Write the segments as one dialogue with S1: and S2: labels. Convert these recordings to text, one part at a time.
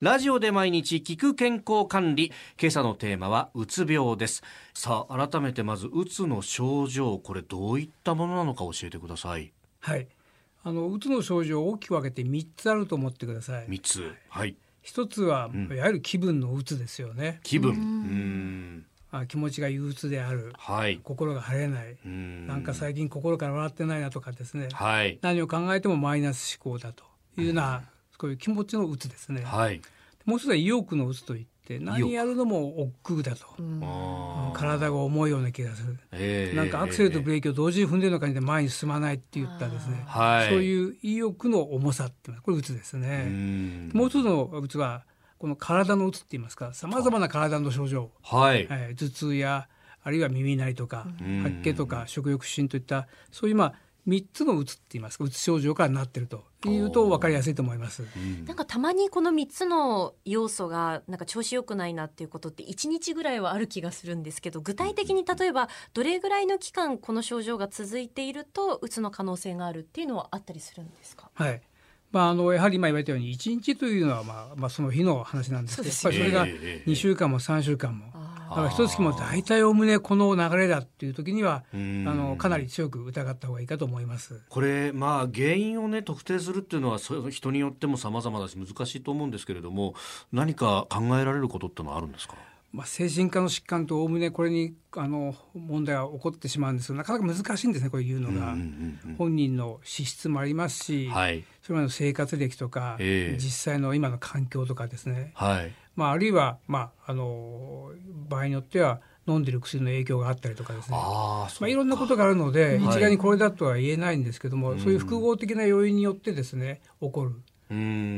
S1: ラジオで毎日聞く健康管理。今朝のテーマはうつ病です。さあ改めてまずうつの症状これどういったものなのか教えてください。
S2: はい。あのうつの症状を大きく分けて3つあると思ってください。
S1: 3つ。はい。
S2: 一つは、
S1: ん。
S2: いわゆる気分のうつですよね。
S1: 気分。うん。
S2: あ気持ちが憂鬱である。
S1: はい。
S2: 心が晴れない。
S1: うん。
S2: なんか最近心から笑ってないなとかですね。
S1: はい。
S2: 何を考えてもマイナス思考だというようなこういう気持ちのうつですね。
S1: はい。
S2: もう一つは意欲のうつといって何やるのも億劫だと。
S1: あー。
S2: 体が重いような気がする。
S1: ええ
S2: なんかアクセルとブレーキを同時に踏んでるような感じで前に進まないって言ったですね、
S1: はい。
S2: そういう意欲の重さっていうのはこれうつです
S1: う
S2: ね。
S1: ん。
S2: もう一つのうつはこの体のうつって言いますか。さまざまな体の症状、
S1: はい。
S2: はい、頭痛やあるいは耳鳴りとか
S1: うん。
S2: 吐き気とか食欲不振といったそういうまあ3つのうつって言いますか。うつ症状からなってるというと分かりやすいと思います。
S1: うん。
S3: なんかたまにこの3つの要素がなんか調子良くないなっていうことって1日ぐらいはある気がするんですけど具体的に例えばどれぐらいの期間この症状が続いているとうつの可能性があるっていうのはあったりするんですか？
S2: はい。まあ、あのやはり今言われたように1日というのは、まあまあ、その日の話なんですけどやっぱりそれが
S1: ええええ
S2: 2週間も3週間も
S3: あ
S2: だから一月も大体おおむねこの流れだっていう時にはあ
S1: うん
S2: のかなり強く疑った方がいいかと思います。
S1: これまあ原因をね特定するっていうのは人によっても様々だし難しいと思うんですけれども何か考えられることってのはあるんですか？
S2: まあ、精神科の疾患とおおむねこれにあの問題は起こってしまうんですがなかなか難しいんですねこれ言うのが。
S1: うんうんうん
S2: 本人の資質もありますし、
S1: はい。
S2: それまでの生活歴とか、
S1: ええ。
S2: 実際の今の環境とかですね、
S1: はい。
S2: まあ、あるいは、まあ、あの場合によっては飲んでる薬の影響があったりとかですね。まあ、いろんなことがあるので、
S1: はい。
S2: 一概にこれだとは言えないんですけども、そういう複合的な要因によってですね起こる。
S1: うーん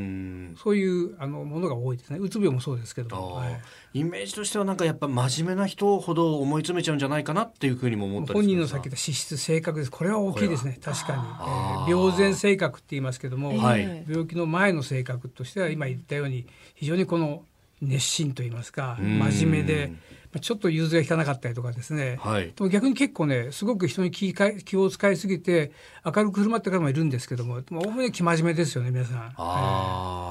S2: そういうあのものが多いですね。うつ病もそうですけど。はい。
S1: イメージとしてはなんかやっぱ真面目な人ほど思い詰めちゃうんじゃないかなっていうふうにも思ったり
S2: 本人のさっき言った資質性格ですこれは大きいですね。確かに、えー病前性格って言いますけども、
S1: はい。
S3: え
S2: 病気の前の性格としては今言ったように非常にこの熱心と言いますか
S1: うん。
S2: 真面目でまあちょっと融通が利かなかったりとかですね、
S1: はい。
S2: でも逆に結構ねすごく人に気か気を使いすぎて明るく振る舞ってる方もいるんですけどもおおむね生真面目ですよね皆さん。
S1: ああ、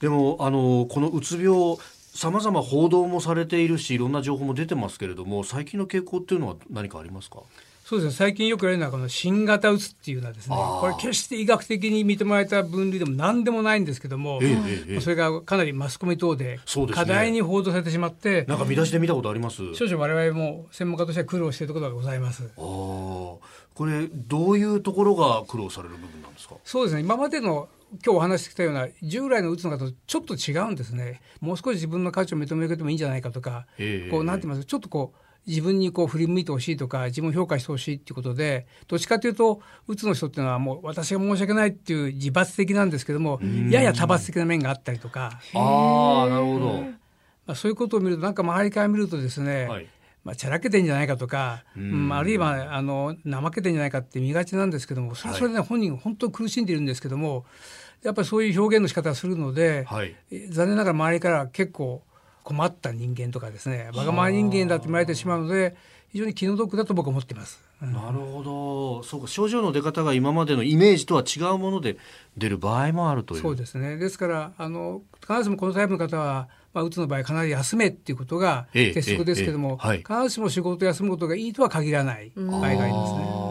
S1: でもあのこのうつ病さまざま報道もされているしいろんな情報も出てますけれども最近の傾向っていうのは何かありますか？
S2: そうですね。最近よく言われるのはこの新型うつっていうのはですねこれ決して医学的に認められた分類でも何でもないんですけども、
S1: ええ
S2: それがかなりマスコミ等で課題に報道されてしまって、
S1: なんか見出しで見たことあります？
S2: 少々我々も専門家としては苦労しているところがございます。
S1: ああこれどういうところが苦労される部分なんですか？
S2: そうですね。今までの今日お話ししてきたような従来のうつの方とちょっと違うんですね。もう少し自分の価値を認めてもいいんじゃないかとか、
S1: ええ。
S2: こうなんて言いますかちょっとこう自分にこう振り向いてほしいとか自分を評価してほしいっていうことでどっちかというとうつの人っていうのはもう私が申し訳ないっていう自罰的なんですけどもやや多罰的な面があったりとか、
S1: ああなるほど、
S2: まあ、そういうことを見るとなんか周りから見るとですね、
S1: はい
S2: まあ、ちゃらけてんじゃないかとか、
S1: ん。
S2: うんあるいはあの怠けてんじゃないかって見がちなんですけどもそれはそれで、ね本人本当苦しんでいるんですけどもやっぱりそういう表現の仕方をするので、
S1: はい。
S2: え残念ながら周りから結構困った人間とかですねわがまま人間だって見られてしまうので非常に気の毒だと僕は思っています。うん。
S1: なるほど。そうか症状の出方が今までのイメージとは違うもので出る場合もあるという。
S2: そうですね。ですからあの必ずしもこのタイプの方は、まあ、うつの場合必ず休めっていうことが
S1: ええ
S2: 鉄則ですけども、必ずしも仕事を休むことがいいとは限らない場合がありますね。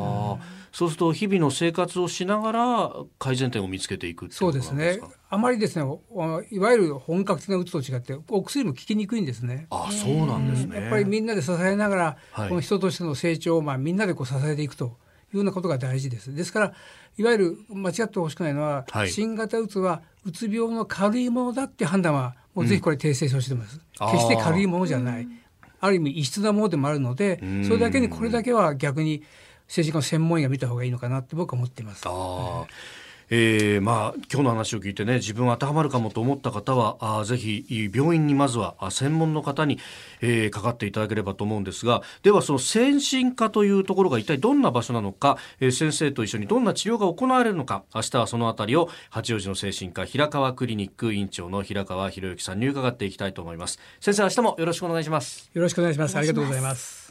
S1: そうすると日々の生活をしながら改善点を見つけていくっていうこと
S2: そうですね。あまりですね、おいわゆる本格的なうつと違って、お薬も効きにくいんですね。
S1: あそうなんですね。
S2: やっぱりみんなで支えながら、
S1: はい
S2: この人としての成長をまあみんなでこう支えていくというようなことが大事です。ですから、いわゆる間違ってほしくないのは、
S1: はい
S2: 新型うつはうつ病の軽いものだって判断は、もうぜひこれ訂正してほしいと思います。
S1: あー
S2: 決して軽いものじゃない。ある意味異質なものでもあるので
S1: ん、
S2: それだけにこれだけは逆に政治家の専門医が見た方がいいのかなって僕は思っています。
S1: えーまあ、今日の話を聞いてね自分当てはまるかもと思った方はあぜひ病院にまずはあ専門の方に、えーかかっていただければと思うんですがではその先進科というところが一体どんな場所なのか、えー先生と一緒にどんな治療が行われるのか明日はそのあたりを八王子の精神科平川クリニック院長の平川博之さんに伺っていきたいと思います先生明日もよろしくお願いします
S2: よろしくお願いします。ありがとうございます。